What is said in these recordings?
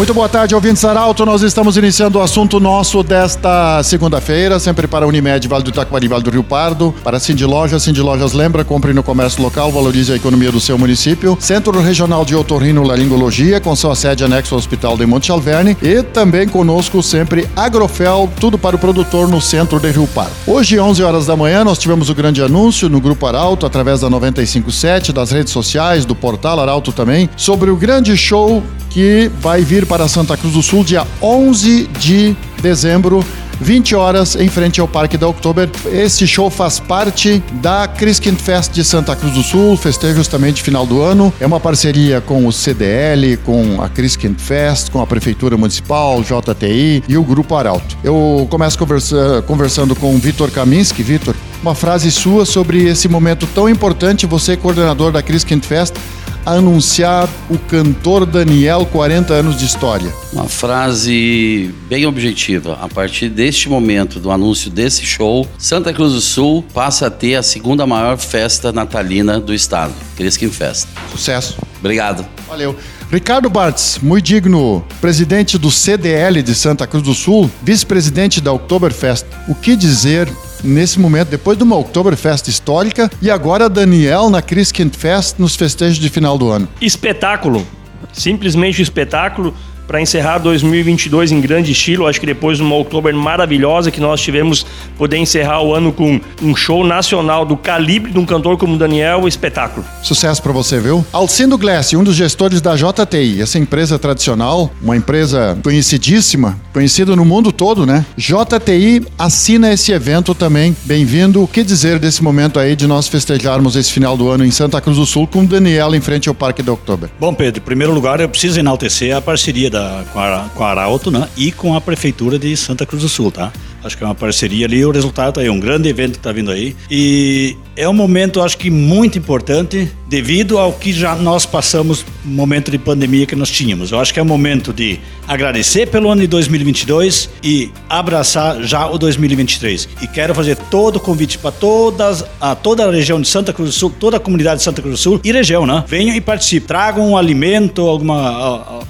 Muito boa tarde, ouvintes Arauto. Nós estamos iniciando o assunto nosso desta segunda-feira, sempre para Unimed, Vale do Itaquari, Vale do Rio Pardo, para Cindy Lojas. Cindy Lojas lembra, compre no comércio local, valorize a economia do seu município. Centro Regional de Otorrino Laringologia, com sua sede anexo ao Hospital de Monte Alverne. E também conosco sempre Agrofel, tudo para o produtor no centro de Rio Pardo. Hoje, 11 horas da manhã, nós tivemos o grande anúncio no Grupo Arauto, através da 957, das redes sociais, do portal Arauto também, sobre o grande show que vai vir para Santa Cruz do Sul dia 11 de dezembro. 20 horas em frente ao Parque da Oktober. Este show faz parte da Christkind Fest de Santa Cruz do Sul, festejo justamente final do ano. É uma parceria com o CDL, com a Christkind Fest, com a Prefeitura Municipal, JTI e o Grupo Arauto. Eu começo conversa, conversando com o Vitor Kaminski. Vitor, uma frase sua sobre esse momento tão importante, você coordenador da Christkind Fest, anunciar o cantor Daniel 40 anos de história? Uma frase bem objetiva. A partir deste momento do anúncio desse show, Santa Cruz do Sul passa a ter a segunda maior festa natalina do estado, Crisquim Fest. Sucesso. Obrigado. Valeu. Ricardo Bartz, muito digno, presidente do CDL de Santa Cruz do Sul, vice-presidente da Oktoberfest. O que dizer nesse momento, depois de uma Oktoberfest histórica e agora Daniel na Christkind Fest nos festejos de final do ano. Espetáculo, simplesmente espetáculo para encerrar 2022 em grande estilo. Acho que depois de uma outubro maravilhosa que nós tivemos, poder encerrar o ano com um show nacional do calibre de um cantor como Daniel, espetáculo. Sucesso para você, viu? Alcindo Glass, um dos gestores da JTI, essa empresa tradicional, uma empresa conhecidíssima, conhecida no mundo todo, né? JTI assina esse evento também. Bem-vindo. O que dizer desse momento aí de nós festejarmos esse final do ano em Santa Cruz do Sul com Daniel em frente ao Parque de Outubro? Bom, Pedro, em primeiro lugar eu preciso enaltecer a parceria da com, a, com a Arauto né, e com a Prefeitura de Santa Cruz do Sul, tá? Acho que é uma parceria ali, o resultado tá aí, um grande evento que está vindo aí. E é um momento, acho que muito importante, devido ao que já nós passamos, no momento de pandemia que nós tínhamos. Eu acho que é o momento de agradecer pelo ano de 2022 e abraçar já o 2023. E quero fazer todo o convite para todas, a toda a região de Santa Cruz do Sul, toda a comunidade de Santa Cruz do Sul e região, né? Venham e participem. Tragam um alimento, alguma,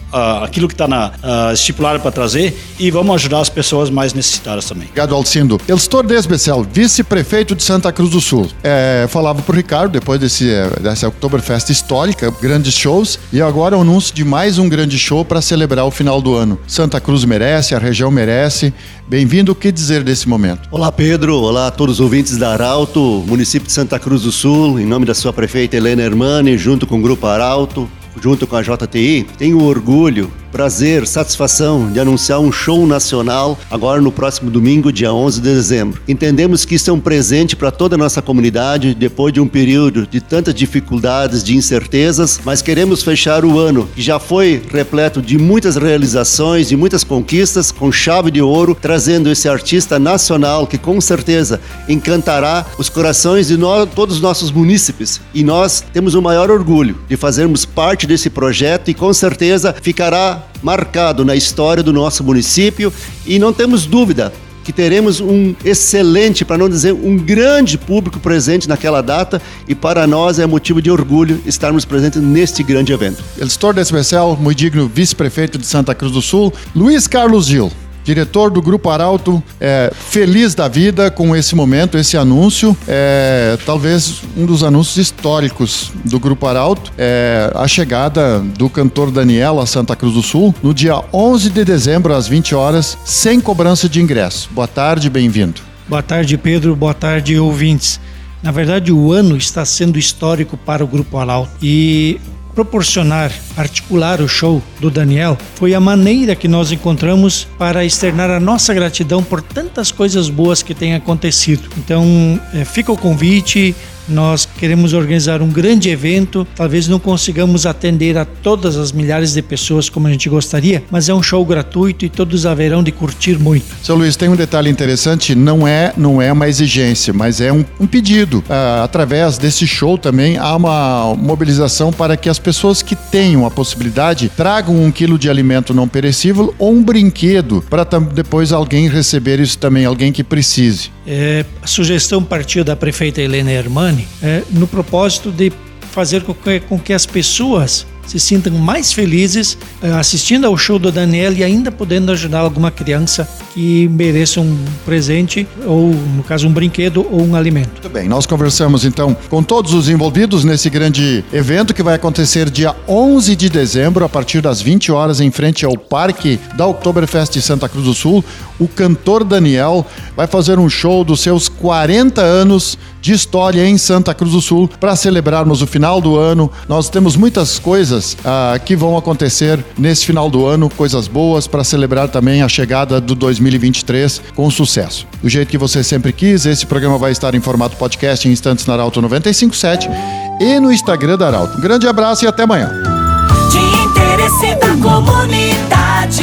aquilo que está estipulado para trazer e vamos ajudar as pessoas mais necessitadas também. Obrigado, Alcindo. Elstor Desbecel, vice-prefeito de Santa Cruz do Sul. É, falava pro Ricardo, depois desse, é, dessa Oktoberfest histórica, grandes shows, e agora o anúncio de mais um grande show para celebrar o final do ano. Santa Cruz merece, a região merece. Bem-vindo, o que dizer desse momento? Olá, Pedro. Olá a todos os ouvintes da Arauto, município de Santa Cruz do Sul, em nome da sua prefeita Helena Hermani, junto com o Grupo Arauto, junto com a JTI, tenho orgulho prazer, satisfação de anunciar um show nacional agora no próximo domingo, dia 11 de dezembro. Entendemos que isso é um presente para toda a nossa comunidade depois de um período de tantas dificuldades, de incertezas, mas queremos fechar o ano que já foi repleto de muitas realizações, de muitas conquistas, com chave de ouro, trazendo esse artista nacional que com certeza encantará os corações de nós, todos os nossos munícipes. E nós temos o maior orgulho de fazermos parte desse projeto e com certeza ficará marcado na história do nosso município e não temos dúvida que teremos um excelente, para não dizer um grande público presente naquela data e para nós é motivo de orgulho estarmos presentes neste grande evento. Elistor especial, muito digno vice-prefeito de Santa Cruz do Sul, Luiz Carlos Gil diretor do Grupo Arauto, é, feliz da vida com esse momento, esse anúncio. É, talvez um dos anúncios históricos do Grupo Arauto é a chegada do cantor Daniel a Santa Cruz do Sul no dia 11 de dezembro, às 20 horas, sem cobrança de ingresso. Boa tarde, bem-vindo. Boa tarde, Pedro. Boa tarde, ouvintes. Na verdade, o ano está sendo histórico para o Grupo Arauto e proporcionar, articular o show do Daniel foi a maneira que nós encontramos para externar a nossa gratidão por tantas coisas boas que têm acontecido. Então, é, fica o convite, nós queremos organizar um grande evento. Talvez não consigamos atender a todas as milhares de pessoas como a gente gostaria, mas é um show gratuito e todos haverão de curtir muito. Seu Luiz, tem um detalhe interessante, não é, não é uma exigência, mas é um, um pedido. Ah, através desse show também há uma mobilização para que as pessoas que tenham a possibilidade tragam um quilo de alimento não perecível ou um brinquedo para depois alguém receber isso também, alguém que precise. É, a sugestão partiu da prefeita Helena Hermani é, no propósito de fazer com que, com que as pessoas se sintam mais felizes eh, assistindo ao show do Daniel e ainda podendo ajudar alguma criança que mereça um presente ou, no caso, um brinquedo ou um alimento. Muito bem, nós conversamos então com todos os envolvidos nesse grande evento que vai acontecer dia 11 de dezembro, a partir das 20 horas, em frente ao Parque da Oktoberfest de Santa Cruz do Sul. O cantor Daniel vai fazer um show dos seus 40 anos de história em Santa Cruz do Sul para celebrarmos o final do ano. Nós temos muitas coisas ah, que vão acontecer nesse final do ano, coisas boas para celebrar também a chegada do 2023 com sucesso. Do jeito que você sempre quis, esse programa vai estar em formato podcast em instantes na Arauto 957 e no Instagram da Arauto. Um grande abraço e até amanhã. De interesse da comunidade,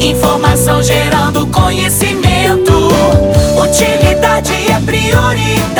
informação gerando conhecimento, utilidade é prioridade